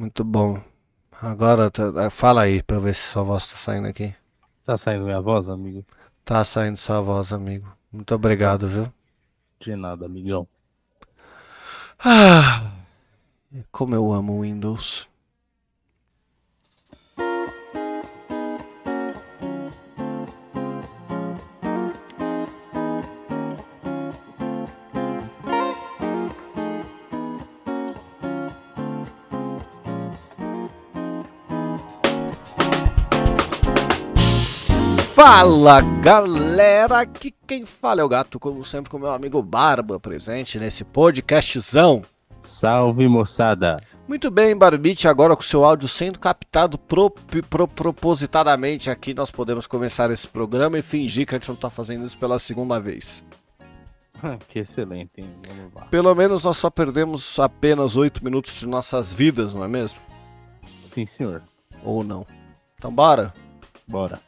Muito bom. Agora, tá- fala aí pra ver se sua voz tá saindo aqui. Tá saindo minha voz, amigo? Tá saindo sua voz, amigo. Muito obrigado, viu? De nada, amigão. Ah, como eu amo o Windows. Fala galera, aqui quem fala é o gato, como sempre, com meu amigo Barba presente nesse podcastzão. Salve, moçada. Muito bem, Barbite, agora com seu áudio sendo captado pro, pro- propositadamente aqui, nós podemos começar esse programa e fingir que a gente não tá fazendo isso pela segunda vez. que excelente, hein? Vamos lá. Pelo menos nós só perdemos apenas 8 minutos de nossas vidas, não é mesmo? Sim, senhor. Ou não? Então bora? Bora.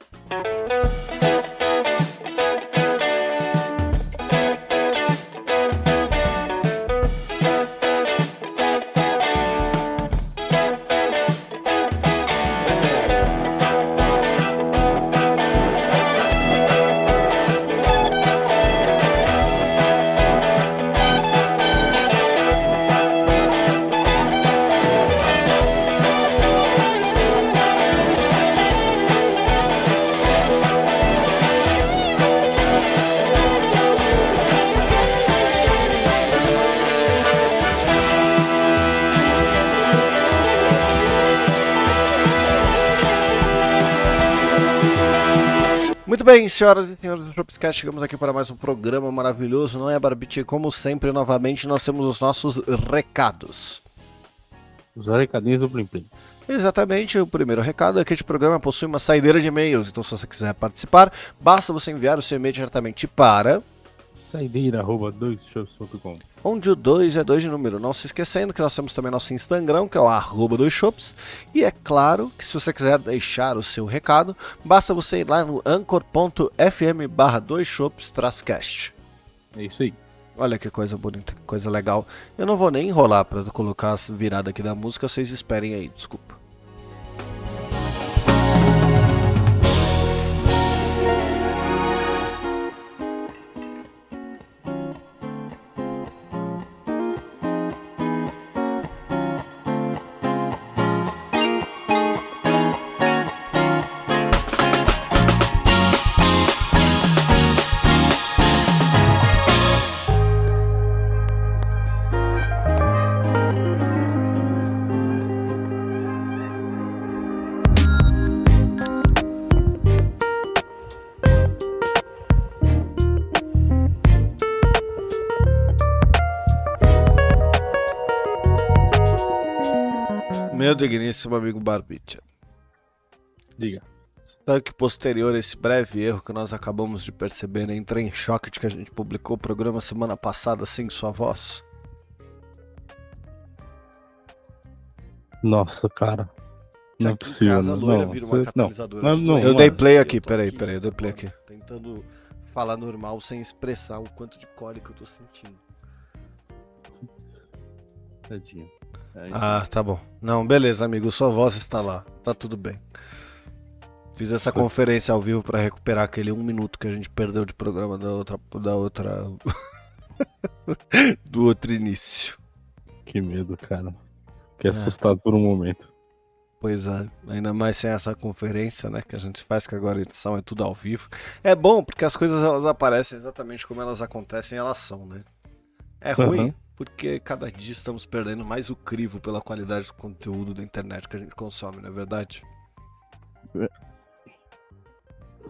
Bem, senhoras e senhores do Shopscast, chegamos aqui para mais um programa maravilhoso, não é, Barbite? Como sempre, novamente, nós temos os nossos recados. Os recadinhos do Plim Plim. Exatamente, o primeiro recado é que este programa possui uma saideira de e-mails, então se você quiser participar, basta você enviar o seu e-mail diretamente para Saideira, arroba, doisshows.com. onde o 2 é 2 de número. Não se esquecendo que nós temos também nosso Instagram, que é o arroba shops. E é claro que se você quiser deixar o seu recado, basta você ir lá no anchor.fm barra 2 shops cast. É isso aí. Olha que coisa bonita, que coisa legal. Eu não vou nem enrolar para colocar a virada aqui da música, vocês esperem aí, desculpa. Meu digníssimo amigo Barbicha. Diga. Sabe que posterior a esse breve erro que nós acabamos de perceber, né? entrei em choque de que a gente publicou o programa semana passada sem sua voz? Nossa, cara. Não é possível. casa, loira não, você- não. Não, eu dei play aqui, peraí, peraí, eu dei play aqui. Tentando falar normal sem expressar o quanto de cólica eu tô sentindo. Tadinho. Aí, Ah, tá bom. Não, beleza, amigo, sua voz está lá. Tá tudo bem. Fiz essa conferência ao vivo pra recuperar aquele um minuto que a gente perdeu de programa da outra. Da outra... do outro início. Que medo, cara. Fiquei É. assustado por um momento. Pois é, ainda mais sem essa conferência, né, que a gente faz, que agora a edição é tudo ao vivo. É bom, porque as coisas elas aparecem exatamente como elas acontecem, elas são, né? É ruim, Aham. Porque cada dia estamos perdendo mais o crivo pela qualidade do conteúdo da internet que a gente consome, não é verdade?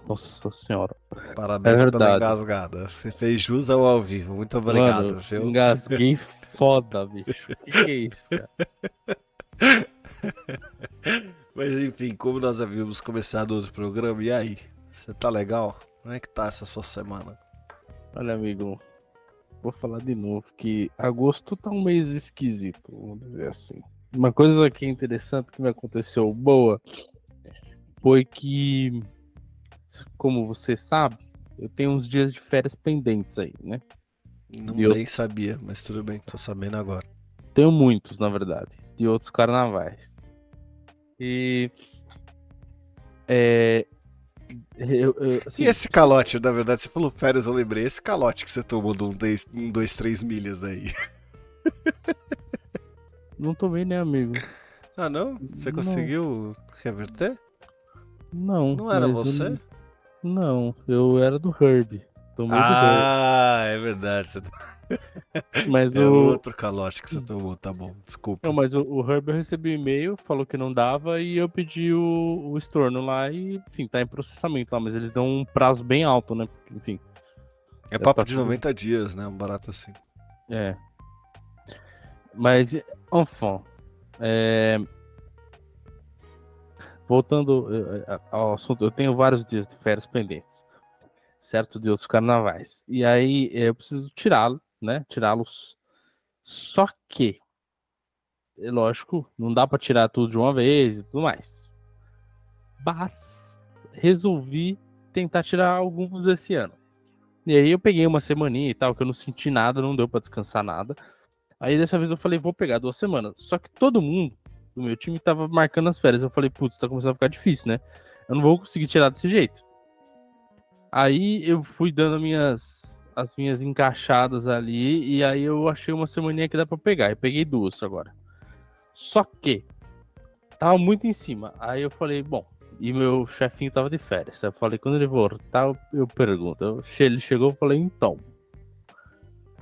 Nossa senhora. Parabéns É pela engasgada. Você fez jus ao ao vivo. Muito obrigado, Mano, viu? engasguei foda, bicho. Que que é isso, cara? Mas enfim, como nós havíamos começado outro programa, e aí? Você tá legal? Como é que tá essa sua semana? Olha, amigo, vou falar de novo que agosto tá um mês esquisito, vamos dizer assim. Uma coisa que é interessante que me aconteceu boa foi que, como você sabe, eu tenho uns dias de férias pendentes aí, né? Não Eu- bem sabia, mas tudo bem, tô sabendo agora. Tenho muitos, na verdade. de outros carnavais. E. É, eu, eu, assim, e esse calote, na verdade, você falou férias, eu lembrei. Esse calote que você tomou de um 2, 3 milhas aí. Não tomei, né, amigo? Ah, não? Você não. conseguiu reverter? Não. Não era você? Eu... Não, eu era do Herb. Tomei ah, é verdade. Você... Mas é o outro calote que você tomou, tá bom, desculpa. Não, mas o, o Herb eu recebi um e-mail, falou que não dava e eu pedi o, o estorno lá e, enfim, tá em processamento lá, mas eles dão um prazo bem alto, né? Enfim. É papo tá de 90 dias, né? Um barato assim. É. Mas, enfim. É... Voltando é, é, ao assunto, eu tenho vários dias de férias pendentes, certo? De outros carnavais. E aí eu preciso tirá-lo né? Tirá-los. Só que, é lógico, não dá para tirar tudo de uma vez e tudo mais. Mas resolvi tentar tirar alguns esse ano. E aí eu peguei uma semaninha e tal, que eu não senti nada, não deu para descansar nada. Aí dessa vez eu falei, vou pegar duas semanas. Só que todo mundo do meu time tava marcando as férias. Eu falei, putz, tá começando a ficar difícil, né? Eu não vou conseguir tirar desse jeito. Aí eu fui dando minhas as minhas encaixadas ali, e aí eu achei uma semaninha que dá pra pegar. Eu peguei duas agora. Só que tava muito em cima. Aí eu falei, bom, e meu chefinho tava de férias. Eu falei, quando ele voltar, eu pergunto. Ele chegou e falei, então.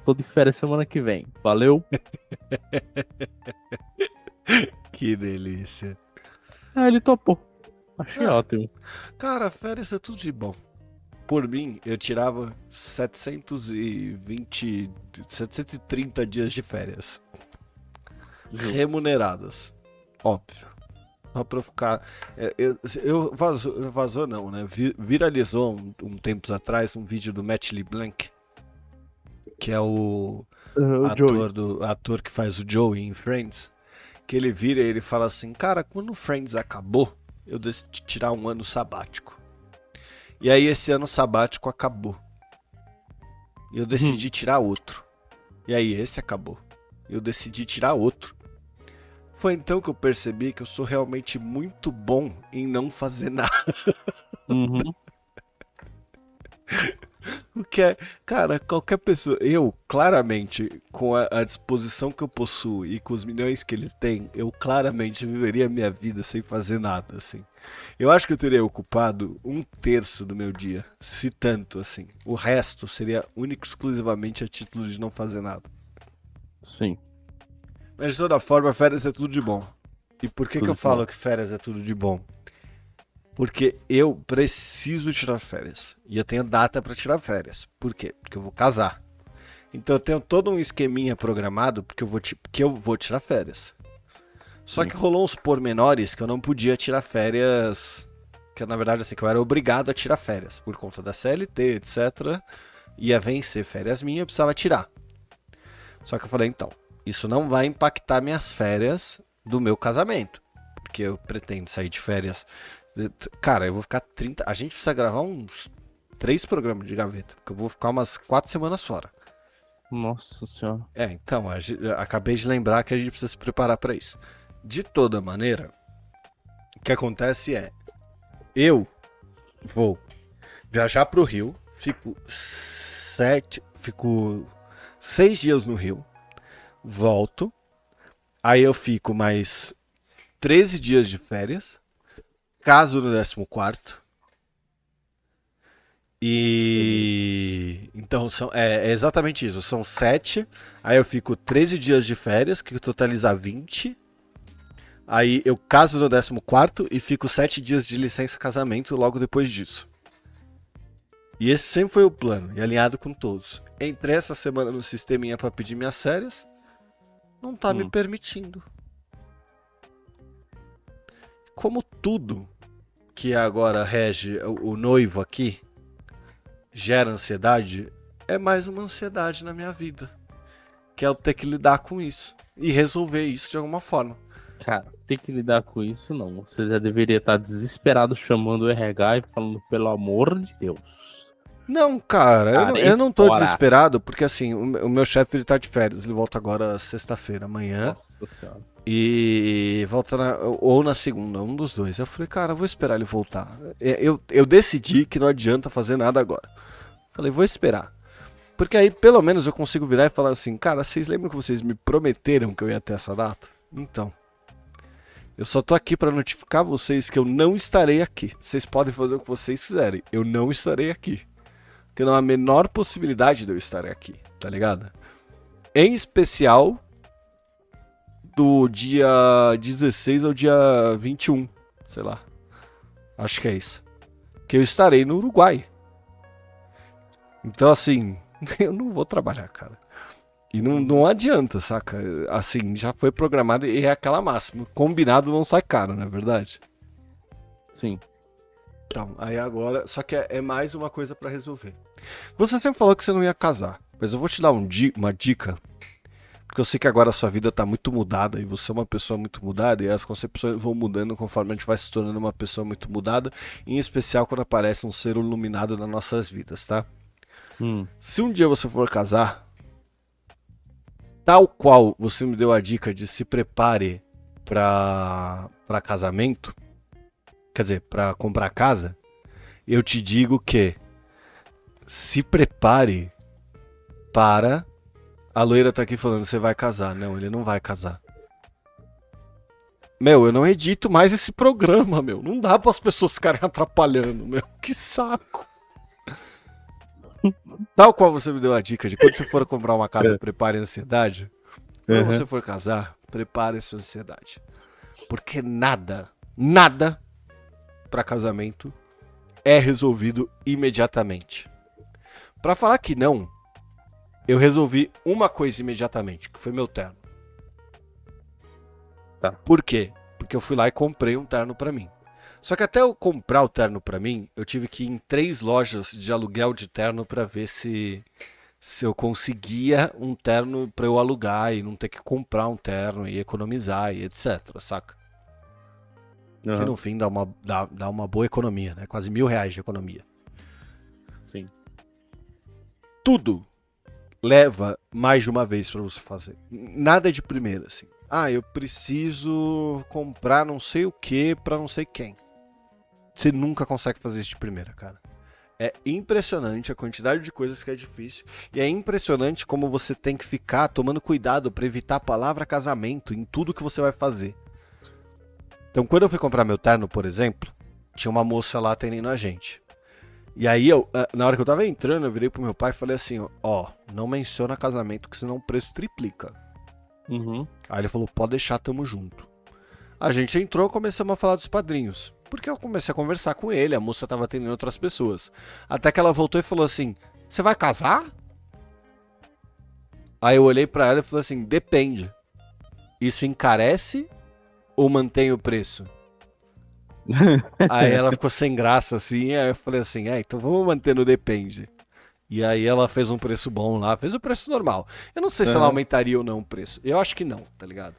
Tô de férias semana que vem. Valeu? que delícia. Ah, ele topou. Achei é. ótimo. Cara, férias é tudo de bom por mim, eu tirava 720, 730 dias de férias. Justo. Remuneradas. Óbvio. Só pra eu ficar. É, eu, eu vazou, vazou não, né? Viralizou um, um tempos atrás um vídeo do Matt LeBlanc, que é o, uh, ator, do, ator que faz o Joey em Friends. Que ele vira e ele fala assim: Cara, quando Friends acabou, eu decidi tirar um ano sabático. E aí esse ano sabático acabou. E eu decidi hum. tirar outro. E aí esse acabou. Eu decidi tirar outro. Foi então que eu percebi que eu sou realmente muito bom em não fazer nada. Uhum. o que é, cara, qualquer pessoa, eu claramente, com a, a, disposição que eu possuo e com os milhões que ele tem, eu claramente viveria a minha vida sem fazer nada, assim. Eu acho que eu teria ocupado um terço do meu dia, se tanto assim. O resto seria único exclusivamente a título de não fazer nada. Sim. Mas de toda forma, férias é tudo de bom. E por que, que eu falo que férias é tudo de bom? Porque eu preciso tirar férias. E eu tenho data para tirar férias. Por quê? Porque eu vou casar. Então eu tenho todo um esqueminha programado porque eu vou, porque eu vou tirar férias. Só que rolou uns pormenores que eu não podia tirar férias. Que na verdade, assim, que eu era obrigado a tirar férias. Por conta da CLT, etc. Ia vencer férias minhas, eu precisava tirar. Só que eu falei, então, isso não vai impactar minhas férias do meu casamento. Porque eu pretendo sair de férias. Cara, eu vou ficar 30. A gente precisa gravar uns três programas de gaveta. Porque eu vou ficar umas quatro semanas fora. Nossa senhora. É, então, acabei de lembrar que a gente precisa se preparar para isso. De toda maneira, o que acontece é, eu vou viajar para o Rio, fico sete, fico seis dias no Rio, volto, aí eu fico mais 13 dias de férias, caso no 14 quarto. E então são, é, é, exatamente isso. São sete. Aí eu fico 13 dias de férias, que totaliza 20. Aí eu caso no 14 e fico sete dias de licença casamento logo depois disso. E esse sempre foi o plano, e alinhado com todos. Entrei essa semana no sisteminha para pedir minhas férias, não tá hum. me permitindo. Como tudo que agora rege o, o noivo aqui gera ansiedade, é mais uma ansiedade na minha vida. Que é eu ter que lidar com isso e resolver isso de alguma forma. Cara, ter que lidar com isso, não. Você já deveria estar desesperado chamando o RH e falando, pelo amor de Deus. Não, cara, eu, não, eu não tô fora. desesperado, porque assim, o, o meu chefe ele tá de férias, ele volta agora sexta-feira, amanhã. Nossa senhora. E volta na, ou na segunda, um dos dois. Eu falei, cara, vou esperar ele voltar. Eu, eu decidi que não adianta fazer nada agora. Falei, vou esperar. Porque aí pelo menos eu consigo virar e falar assim, cara, vocês lembram que vocês me prometeram que eu ia ter essa data? Então. Eu só tô aqui para notificar vocês que eu não estarei aqui. Vocês podem fazer o que vocês quiserem. Eu não estarei aqui. Porque não há a menor possibilidade de eu estar aqui, tá ligado? Em especial do dia 16 ao dia 21, sei lá. Acho que é isso. Que eu estarei no Uruguai. Então, assim, eu não vou trabalhar, cara. E não, não adianta, saca? Assim, já foi programado e é aquela máxima. Combinado não sai caro, não é verdade? Sim. Então, aí agora. Só que é, é mais uma coisa para resolver. Você sempre falou que você não ia casar. Mas eu vou te dar um di uma dica. Porque eu sei que agora a sua vida tá muito mudada e você é uma pessoa muito mudada e as concepções vão mudando conforme a gente vai se tornando uma pessoa muito mudada, em especial quando aparece um ser iluminado nas nossas vidas, tá? Hum. Se um dia você for casar, tal qual você me deu a dica de se prepare para para casamento, quer dizer, para comprar casa, eu te digo que se prepare para a loira tá aqui falando, você vai casar. Não, ele não vai casar. Meu, eu não edito mais esse programa, meu. Não dá para as pessoas ficarem atrapalhando, meu. Que saco. Tal qual você me deu a dica de quando você for comprar uma casa, é. prepare a ansiedade. Quando uhum. você for casar, prepare a sua ansiedade. Porque nada, nada para casamento é resolvido imediatamente. Para falar que não, eu resolvi uma coisa imediatamente, que foi meu terno. Tá. Por quê? Porque eu fui lá e comprei um terno para mim. Só que até eu comprar o terno para mim, eu tive que ir em três lojas de aluguel de terno para ver se se eu conseguia um terno para eu alugar e não ter que comprar um terno e economizar e etc, saca? Uhum. Que no fim dá uma, dá, dá uma boa economia, né? Quase mil reais de economia. Sim. Tudo leva mais de uma vez para você fazer. Nada de primeira, assim. Ah, eu preciso comprar não sei o que para não sei quem. Você nunca consegue fazer isso de primeira, cara. É impressionante a quantidade de coisas que é difícil. E é impressionante como você tem que ficar tomando cuidado para evitar a palavra casamento em tudo que você vai fazer. Então, quando eu fui comprar meu terno, por exemplo, tinha uma moça lá atendendo a gente. E aí, eu, ah, na hora que eu tava entrando, eu virei pro meu pai e falei assim: Ó, não menciona casamento, que senão o preço triplica. Uhum. Aí ele falou: Pode deixar, tamo junto. A gente entrou e começamos a falar dos padrinhos. Porque eu comecei a conversar com ele, a moça tava atendendo outras pessoas. Até que ela voltou e falou assim: Você vai casar? Aí eu olhei para ela e falei assim: Depende. Isso encarece ou mantém o preço? aí ela ficou sem graça assim, aí eu falei assim, é, então vamos manter no depende. E aí ela fez um preço bom lá, fez o preço normal. Eu não sei se ela aumentaria ou não o preço. Eu acho que não, tá ligado?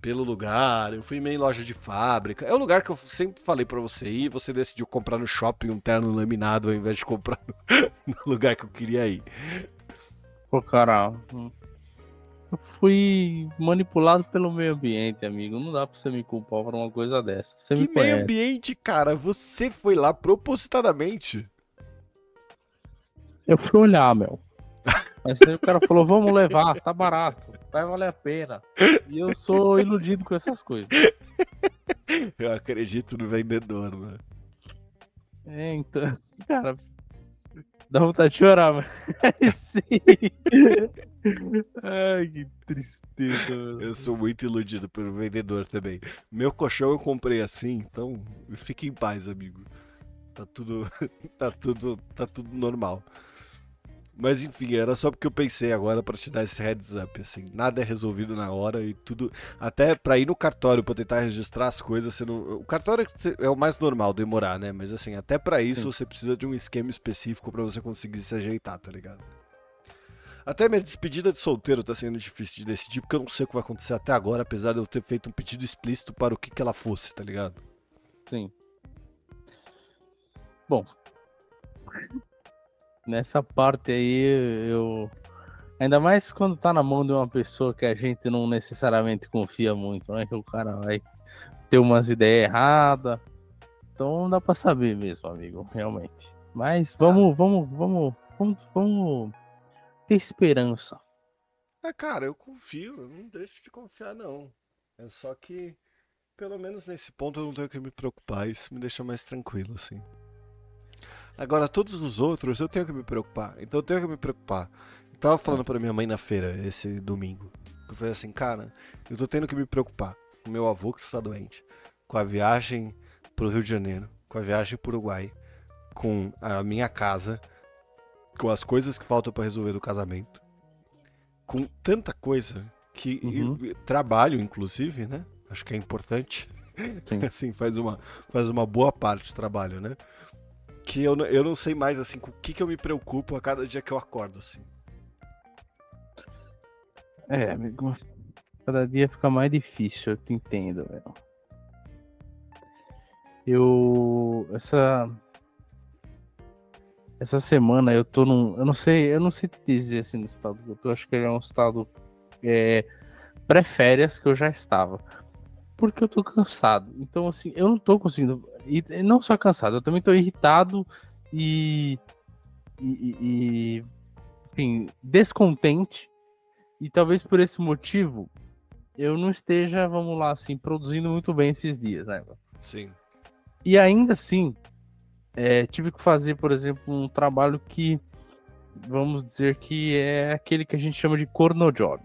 Pelo lugar, eu fui meio em loja de fábrica. É o lugar que eu sempre falei para você ir, você decidiu comprar no shopping um terno laminado ao invés de comprar no, no lugar que eu queria ir. Pô, cara, eu fui manipulado pelo meio ambiente, amigo. Não dá pra você me culpar por uma coisa dessa. Você que me meio ambiente, cara? Você foi lá propositadamente. Eu fui olhar, meu. Mas aí o cara falou, vamos levar, tá barato, vai valer a pena. E eu sou iludido com essas coisas. Eu acredito no vendedor, mano. É, então, cara, Dá vontade de chorar, mano. Sim. Ai, que tristeza, mano. Eu sou muito iludido pelo vendedor também. Meu colchão eu comprei assim, então fique em paz, amigo. Tá tudo. tá tudo. tá tudo normal. Mas enfim, era só porque eu pensei agora para te dar esse heads up, assim, nada é resolvido na hora e tudo, até para ir no cartório para tentar registrar as coisas, você não, o cartório é o mais normal demorar, né? Mas assim, até para isso Sim. você precisa de um esquema específico para você conseguir se ajeitar, tá ligado? Até minha despedida de solteiro tá sendo difícil de decidir, porque eu não sei o que vai acontecer até agora, apesar de eu ter feito um pedido explícito para o que que ela fosse, tá ligado? Sim. Bom, nessa parte aí eu. Ainda mais quando tá na mão de uma pessoa que a gente não necessariamente confia muito, né? Que o cara vai ter umas ideias erradas. Então não dá pra saber mesmo, amigo, realmente. Mas vamos, vamos, vamos, vamos, vamos ter esperança. É, cara, eu confio, eu não deixo de confiar, não. É só que, pelo menos nesse ponto, eu não tenho que me preocupar. Isso me deixa mais tranquilo, assim. Agora, todos os outros, eu tenho que me preocupar. Então, eu tenho que me preocupar. Eu tava falando pra minha mãe na feira esse domingo. Eu falei assim, cara, eu tô tendo que me preocupar com meu avô que está doente, com a viagem pro Rio de Janeiro, com a viagem pro Uruguai, com a minha casa, com as coisas que faltam para resolver do casamento, com tanta coisa que Uhum. e- trabalho, inclusive, né? Acho que é importante. Sim. assim, faz uma, faz uma boa parte do trabalho, né? Que eu, eu não sei mais, assim, com o que, que eu me preocupo a cada dia que eu acordo, assim. É, amigo, cada dia fica mais difícil, eu te entendo, velho. Eu. Essa. Essa semana eu tô num. Eu não sei, eu não sei te dizer assim no estado que eu tô. Acho que ele é um estado é, pré-férias que eu já estava. Porque eu tô cansado. Então, assim, eu não tô conseguindo. E não só cansado, eu também tô irritado e. e, e- e, enfim, descontente. E talvez por esse motivo eu não esteja, vamos lá, assim, produzindo muito bem esses dias, né? Sim. E ainda assim, é, tive que fazer, por exemplo, um trabalho que, vamos dizer que é aquele que a gente chama de corno job.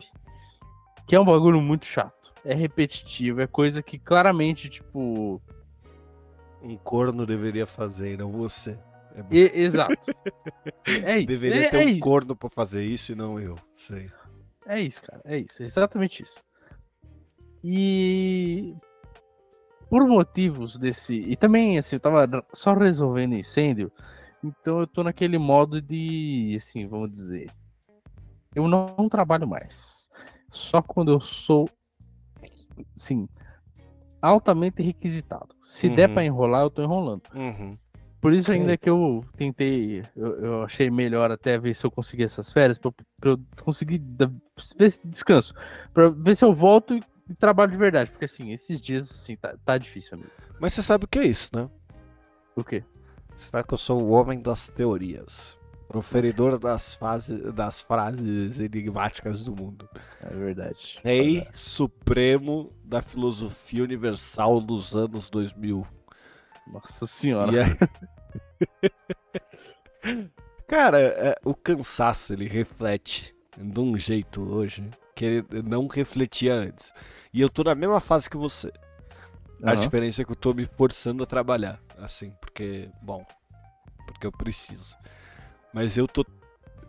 Que é um bagulho muito chato. É repetitivo, é coisa que claramente, tipo. Um corno deveria fazer, e não você. É e- exato. É isso. deveria é, ter é um isso. corno pra fazer isso e não eu. Sei. É isso, cara. É isso. É exatamente isso. E por motivos desse. E também, assim, eu tava só resolvendo incêndio. Então eu tô naquele modo de. Assim, vamos dizer. Eu não trabalho mais. Só quando eu sou. Assim. Altamente requisitado. Se der Uhum. pra enrolar, eu tô enrolando. Uhum. Por isso Sim. ainda que eu tentei, eu, eu achei melhor até ver se eu conseguir essas férias, pra, eu- pra eu conseguir da- ver se descanso, pra ver se eu volto e, e trabalho de verdade, porque assim, esses dias, assim, tá, tá difícil, amigo. Mas você sabe o que é isso, né? O quê? Sabe que eu sou o homem das teorias. Proferidor das, fases, das frases enigmáticas do mundo. É verdade. Rei supremo da filosofia universal dos anos 2000. Nossa senhora. Aí- Cara, é, o cansaço ele reflete de um jeito hoje que ele não refletia antes. E eu tô na mesma fase que você. A Aham. diferença é que eu tô me forçando a trabalhar, assim, porque, bom, porque eu preciso. Mas eu tô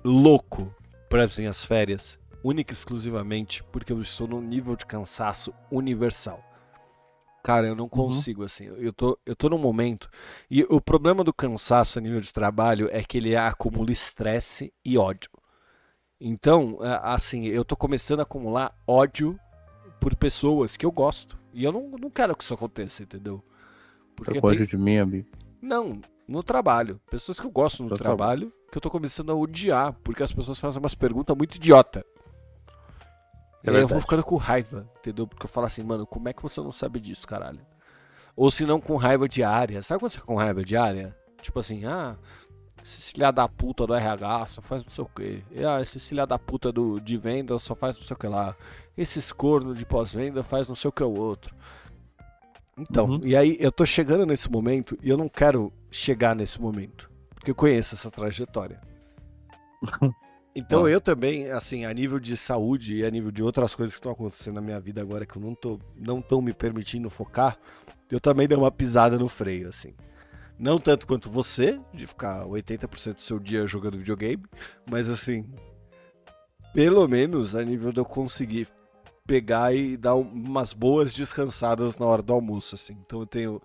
louco para as minhas férias, única e exclusivamente porque eu estou num nível de cansaço universal. Cara, eu não consigo, assim, eu tô, eu tô num momento. E o problema do cansaço a nível de trabalho é que ele acumula estresse e ódio. Então, assim, eu tô começando a acumular ódio por pessoas que eu gosto. E eu não, não quero que isso aconteça, entendeu? Porque Você tem- de mim, amigo. Não, no trabalho. Pessoas que eu gosto no trabalho, que eu tô começando a odiar, porque as pessoas fazem umas perguntas muito idiota. É e aí eu vou ficando com raiva, entendeu? Porque eu falo assim, mano, como é que você não sabe disso, caralho? Ou se não com raiva diária. Sabe quando você fica com raiva diária? Tipo assim, ah, esse filha da puta do RH só faz não sei o quê. Ah, esse filha da puta do, de venda só faz não sei o que lá. Esses corno de pós-venda faz não sei o que o outro. Então, Uhum. e aí eu tô chegando nesse momento e eu não quero chegar nesse momento. Porque eu conheço essa trajetória. Então Ó. eu também, assim, a nível de saúde e a nível de outras coisas que estão acontecendo na minha vida agora que eu não tô não estão me permitindo focar, eu também dei uma pisada no freio, assim. Não tanto quanto você, de ficar 80% do seu dia jogando videogame, mas assim, pelo menos a nível de eu conseguir pegar e dar um- umas boas descansadas na hora do almoço, assim. Então eu tenho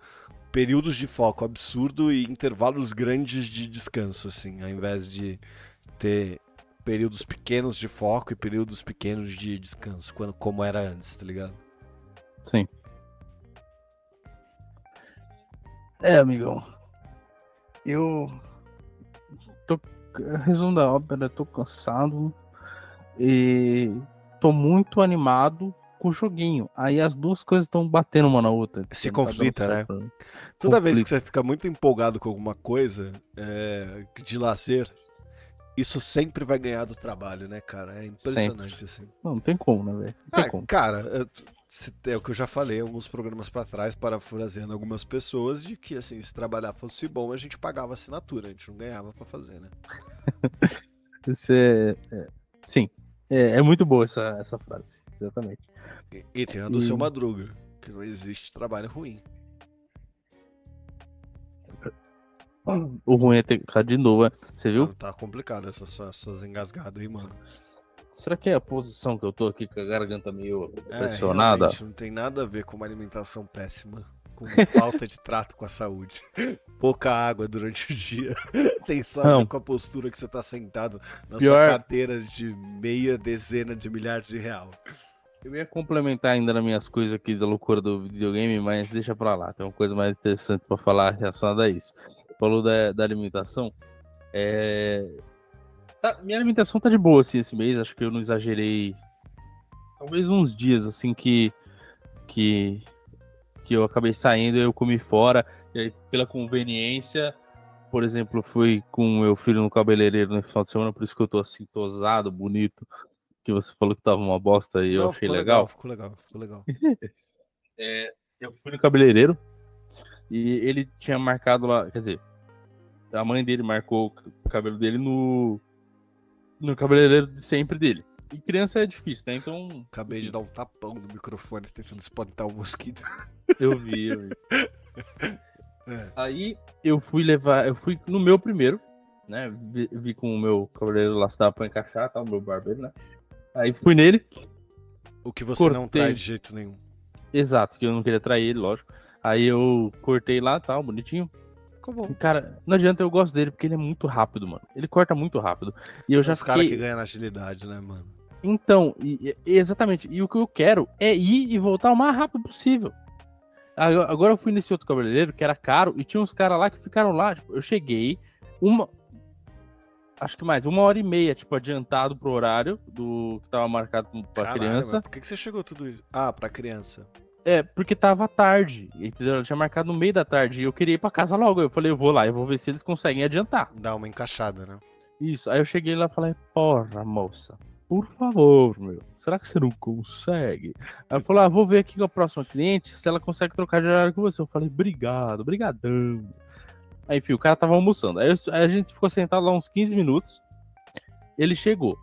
períodos de foco absurdo e intervalos grandes de descanso, assim, ao invés de ter períodos pequenos de foco e períodos pequenos de descanso, quando, como era antes, tá ligado? Sim. É, amigão. Eu tô resumo da ópera, tô cansado e tô muito animado com o joguinho. Aí as duas coisas estão batendo uma na outra. Se conflita, tá né? Toda Conflito. vez que você fica muito empolgado com alguma coisa é, de lazer, isso sempre vai ganhar do trabalho, né, cara? É impressionante, sempre. assim. Não, não tem como, né, velho? Ah, cara, é o que eu já falei alguns programas para trás, parafraseando algumas pessoas, de que, assim, se trabalhar fosse bom, a gente pagava assinatura, a gente não ganhava para fazer, né? Isso é, é... Sim, é, é, muito boa essa, essa frase, exatamente. E, e tem a do e... seu Madruga, que não existe trabalho ruim. O ruim é ter que de novo, né? você viu? tá complicado essas, essas engasgadas aí, mano. Será que é a posição que eu tô aqui com a garganta meio é, pressionada? Não tem nada a ver com uma alimentação péssima, com falta de trato com a saúde. Pouca água durante o dia. Tem só com a postura que você tá sentado na Pior... sua cadeira de meia dezena de milhares de real. Eu ia complementar ainda nas minhas coisas aqui da loucura do videogame, mas deixa pra lá. Tem uma coisa mais interessante para falar relacionada a isso falou da, da alimentação. É... Tá, minha alimentação tá de boa assim esse mês, acho que eu não exagerei. Talvez uns dias assim que que que eu acabei saindo, eu comi fora, e aí, pela conveniência, por exemplo, fui com meu filho no cabeleireiro no final de semana, por isso que eu tô assim tosado, bonito, que você falou que tava uma bosta e não, eu achei legal. legal. Ficou legal, ficou legal. é, eu fui no cabeleireiro e ele tinha marcado lá, quer dizer, a mãe dele marcou o cabelo dele no, no cabeleireiro de sempre dele. E criança é difícil, né? Então. Acabei de dar um tapão no microfone tentando espantar o mosquito. Eu vi, eu vi. É. Aí eu fui levar, eu fui no meu primeiro, né? Vi, vi com o meu cabeleireiro lá se dava pra encaixar, tá? O meu barbeiro, né? Aí fui nele. O que você cortei... não traz de jeito nenhum. Exato, que eu não queria trair ele, lógico. Aí eu cortei lá, tal, bonitinho. Ficou bom. Cara, não adianta, eu gosto dele porque ele é muito rápido, mano. Ele corta muito rápido. E eu já Os fiquei... caras que ganham na agilidade, né, mano? Então, e, e, exatamente. E o que eu quero é ir e voltar o mais rápido possível. Agora eu fui nesse outro cabeleireiro que era caro e tinha uns caras lá que ficaram lá. Tipo, eu cheguei, uma. Acho que mais, uma hora e meia, tipo, adiantado pro horário do que tava marcado pra Caralho, criança. Por que, que você chegou tudo isso? Ah, pra criança. É, porque tava tarde, entendeu? Ela tinha marcado no meio da tarde e eu queria ir pra casa logo. Eu falei, eu vou lá, eu vou ver se eles conseguem adiantar. Dá uma encaixada, né? Isso. Aí eu cheguei lá e falei, porra, moça, por favor, meu, será que você não consegue? Ela falou, ah, vou ver aqui com a próxima cliente se ela consegue trocar de horário com você. Eu falei, obrigado, brigadão. Aí, enfim, o cara tava almoçando. Aí, a gente ficou sentado lá uns 15 minutos. Ele chegou.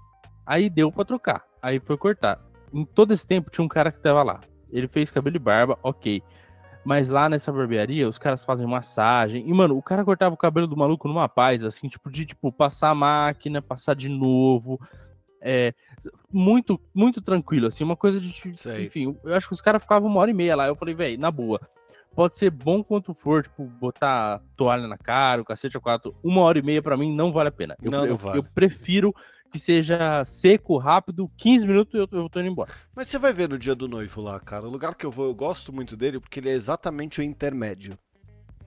Aí deu pra trocar. Aí foi cortar. Em todo esse tempo tinha um cara que tava lá. Ele fez cabelo e barba, ok. Mas lá nessa barbearia, os caras fazem massagem. E, mano, o cara cortava o cabelo do maluco numa paz, assim, tipo, de tipo, passar a máquina, passar de novo. É, muito, muito tranquilo, assim, uma coisa de. Sei. Enfim, eu acho que os caras ficavam uma hora e meia lá. Eu falei, velho, na boa. Pode ser bom quanto for, tipo, botar toalha na cara, o cacete a quatro. Uma hora e meia para mim não vale a pena. Eu, não, eu, vale. eu prefiro que seja seco, rápido, 15 minutos eu, eu tô indo embora. Mas você vai ver no dia do noivo lá, cara. O lugar que eu vou, eu gosto muito dele porque ele é exatamente o intermédio.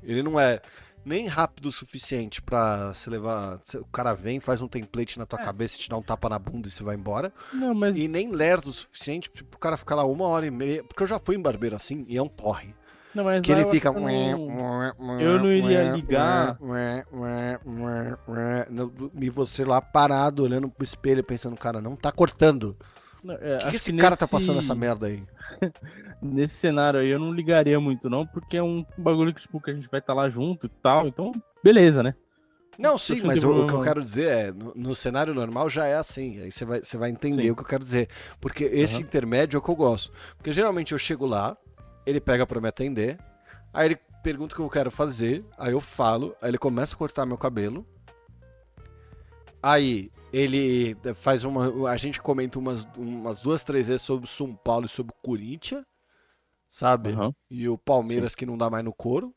Ele não é nem rápido o suficiente para se levar. O cara vem, faz um template na tua é. cabeça, te dá um tapa na bunda e você vai embora. Não, mas... E nem lerdo o suficiente tipo, pro cara ficar lá uma hora e meia. Porque eu já fui em barbeiro assim e é um porre. Não, mas que ele fica. Eu não, eu não iria ligar. E você lá parado, olhando pro espelho, pensando, cara, não tá cortando. É, que, que esse cara tá passando essa merda aí? nesse cenário aí eu não ligaria muito, não, porque é um bagulho que, tipo, que a gente vai estar tá lá junto e tal. Então, beleza, né? Não, sim, mas o, o, que eu quero dizer é, no, no, cenário normal já é assim, aí você vai, você vai entender sim. o que eu quero dizer. Porque esse uhum. intermédio é o que eu gosto. Porque geralmente eu chego lá, ele pega para me atender, aí ele pergunta o que eu quero fazer, aí eu falo, aí ele começa a cortar meu cabelo. Aí ele faz uma. A gente comenta umas, umas duas, três vezes sobre o São Paulo e sobre o Corinthians, sabe? Uhum. E o Palmeiras Sim. que não dá mais no couro.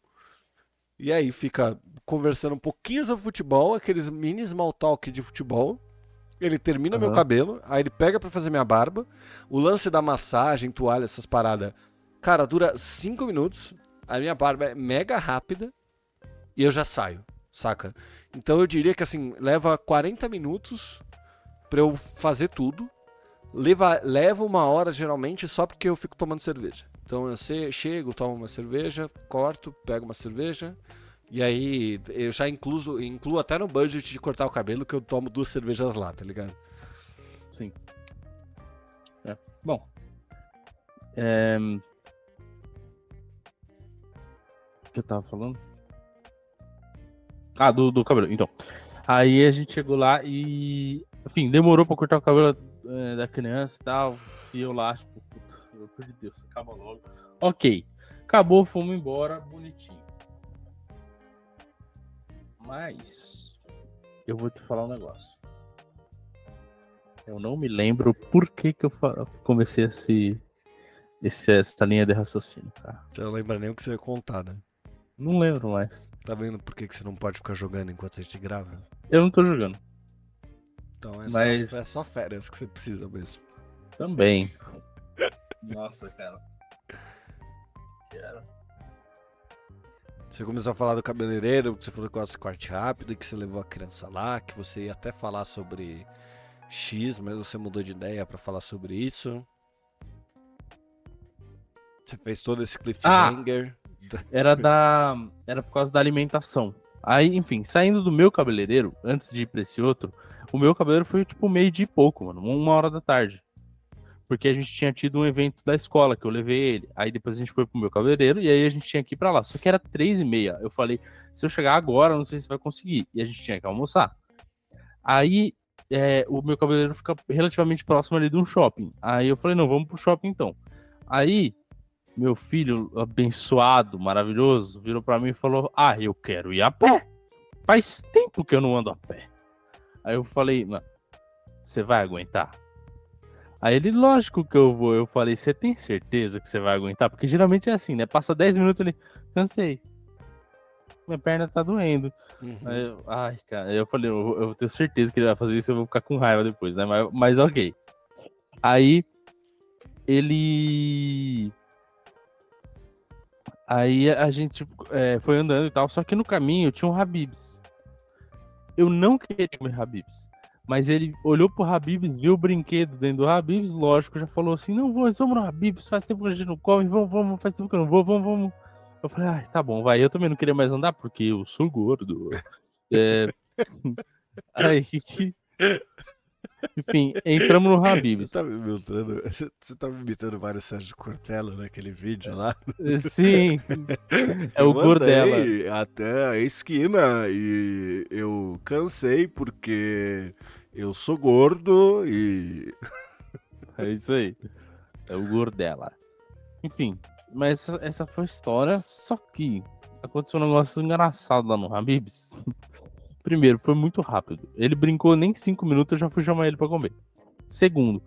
E aí fica conversando um pouquinho sobre futebol, aqueles mini small talk de futebol. Ele termina uhum. meu cabelo, aí ele pega para fazer minha barba. O lance da massagem, toalha, essas paradas, Cara, dura 5 minutos. A minha barba é mega rápida. E eu já saio. Saca? Então eu diria que assim, leva 40 minutos pra eu fazer tudo. Leva, leva uma hora geralmente só porque eu fico tomando cerveja. Então eu chego, tomo uma cerveja, corto, pego uma cerveja. E aí eu já incluso, incluo até no budget de cortar o cabelo que eu tomo duas cervejas lá, tá ligado? Sim. É. Bom. É... O que eu tava falando? Ah, do, do cabelo. Então. Aí a gente chegou lá e. Enfim, demorou pra cortar o cabelo é, da criança e tal. E eu lá, tipo, puta, pelo amor de Deus, acaba logo. Ok. Acabou, fomos embora, bonitinho. Mas. Eu vou te falar um negócio. Eu não me lembro por que, que eu comecei esse, esse, essa linha de raciocínio, cara. Você não lembra nem o que você ia contar, né? Não lembro mais. Tá vendo por que que você não pode ficar jogando enquanto a gente grava? Eu não tô jogando. Então é, Mas- só, é só férias que você precisa mesmo. Também. Nossa, cara. Quero. Você começou a falar do cabeleireiro, que você falou que gosta de corte rápido, que você levou a criança lá, que você ia até falar sobre X, mas você mudou de ideia pra falar sobre isso. Você fez todo esse cliffhanger. Era da. Era por causa da alimentação. Aí, enfim, saindo do meu cabeleireiro, antes de ir pra esse outro, o meu cabeleireiro foi tipo meio dia e pouco, mano. Uma hora da tarde. Porque a gente tinha tido um evento da escola que eu levei ele. Aí depois a gente foi pro meu cabeleireiro e aí a gente tinha que ir pra lá. Só que era três e meia. Eu falei, se eu chegar agora, não sei se vai conseguir. E a gente tinha que almoçar. Aí é, o meu cabeleireiro fica relativamente próximo ali de um shopping. Aí eu falei, não, vamos pro shopping então. Aí meu filho abençoado, maravilhoso, virou pra mim e falou: Ah, eu quero ir a pé. Faz tempo que eu não ando a pé. Aí eu falei: Mano, você vai aguentar? Aí ele, lógico que eu vou. Eu falei: Você tem certeza que você vai aguentar? Porque geralmente é assim, né? Passa 10 minutos ele, cansei. Minha perna tá doendo. Uhum. Aí eu, ai, cara, eu falei, eu, eu tenho certeza que ele vai fazer isso, eu vou ficar com raiva depois, né? Mas, mas ok. Aí ele. Aí a gente é, foi andando e tal, só que no caminho tinha um Habibs. Eu não queria comer Habibs. Mas ele olhou pro Habibs, viu o brinquedo dentro do Habibs, lógico, já falou assim: não vou, vamos no Habibs, faz tempo que a gente não come, vamos, vamos, faz tempo que eu não vou, vamos, vamos. Eu falei, ah, tá bom, vai. Eu também não queria mais andar porque eu sou gordo. É... Aí, enfim, entramos no Habibs. Você tá me imitando, você, tá me imitando vários Sérgio Cortella naquele vídeo lá? Sim, é o Gordela. até a esquina e eu cansei porque eu sou gordo e. É isso aí. É o Gordela. Enfim, mas essa, essa foi a história. Só que aconteceu um negócio engraçado lá no Habibs. Primeiro, foi muito rápido. Ele brincou nem cinco minutos, eu já fui chamar ele pra comer. Segundo,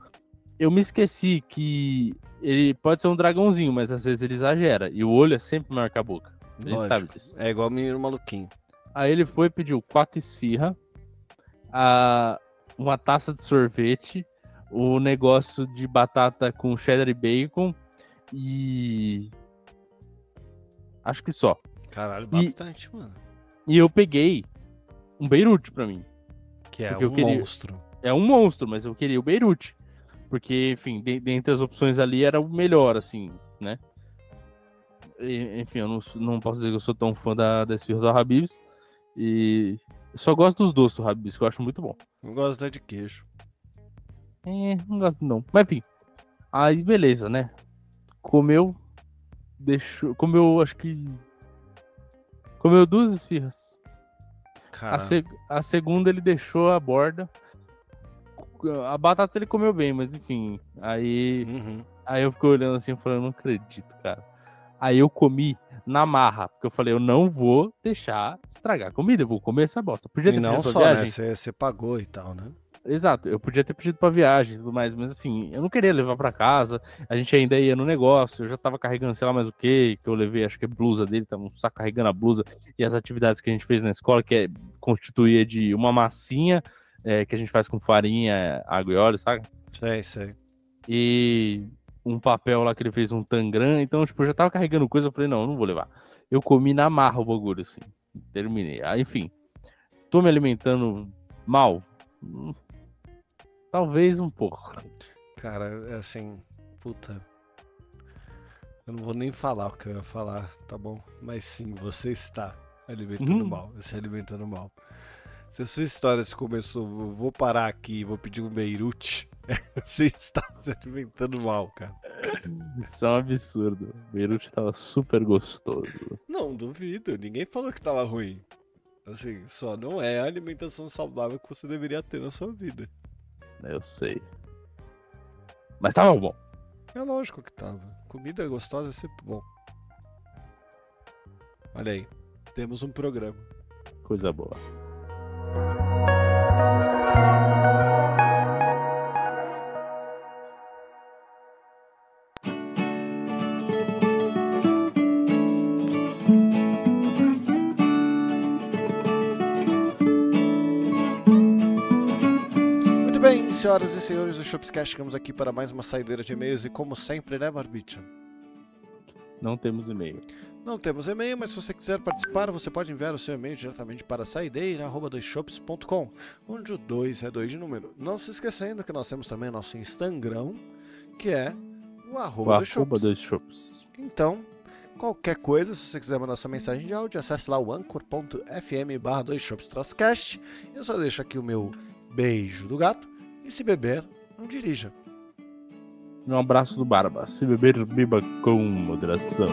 eu me esqueci que ele pode ser um dragãozinho, mas às vezes ele exagera. E o olho é sempre maior que a boca. A gente sabe disso. É igual o menino maluquinho. Aí ele foi e pediu quatro esfirra, a, uma taça de sorvete, o negócio de batata com cheddar e bacon e. Acho que só. Caralho, E- bastante, mano. E eu peguei um Beirute pra mim. Que é um queria- monstro. É um monstro, mas eu queria o Beirute. Porque, enfim, de- dentre as opções ali era o melhor, assim, né? E, enfim, eu não, não posso dizer que eu sou tão fã da, da esfirra do Habibs. E só gosto dos doces do Habibs, que eu acho muito bom. Eu gosto da de queijo. É, não gosto não. Mas enfim. Aí beleza, né? Comeu. Deixou. Comeu, acho que. Comeu duas esfirras. A, seg- a segunda ele deixou a borda. A batata ele comeu bem, mas enfim. Aí. Uhum. Aí eu fiquei olhando assim eu não acredito, cara. Aí eu comi na marra, porque eu falei, eu não vou deixar estragar a comida, eu vou comer essa bosta. Podia ter E não só, né? viagem. Você você pagou e tal, né? Exato, eu podia ter pedido pra viagem e tudo mais, mas assim, eu não queria levar pra casa, a gente ainda ia no negócio, eu já tava carregando sei lá mais o que, que eu levei, acho que é blusa dele, tava um saco carregando a blusa, e as atividades que a gente fez na escola, que é, constituía de uma massinha, é, que a gente faz com farinha, água e óleo, sabe? Sei, sei. E um papel lá que ele fez um tangram, então, tipo, eu já tava carregando coisa, eu falei, não, eu não vou levar. Eu comi na marra o bagulho, assim. terminei. Ah, enfim, tô me alimentando mal? Hum, talvez um pouco. Cara, é assim, puta. Eu não vou nem falar o que eu ia falar, tá bom? Mas sim, você está alimentando Uhum. mal, se alimentando mal. Se a sua história se começou, "Vou- parar aqui e vou pedir um Beirute, você está se alimentando mal, cara. Isso é um absurdo. O Beirute tava super gostoso. Não, duvido, ninguém falou que tava ruim. Assim, só não é a alimentação saudável que você deveria ter na sua vida. Eu sei. Mas tava bom. É lógico que tava. Comida gostosa é sempre bom. Olha aí, temos um programa. Coisa boa. Senhoras e senhores do Shopscast, chegamos aqui para mais uma saideira de e-mails e como sempre, né, Barbicha? Não temos e-mail. Não temos e-mail, mas se você quiser participar, você pode enviar o seu e-mail diretamente para saideira.com, onde o 2 é 2 de número. Não se esquecendo que nós temos também nosso Instagram, que é o O arroba Shops. dos shops. Então, qualquer coisa, se você quiser mandar sua mensagem de áudio, acesse lá o anchor.fm barra 2 shopscast. Eu só deixo aqui o meu beijo do gato e se beber, não dirija. Um abraço do Barba. Se beber, beba com moderação.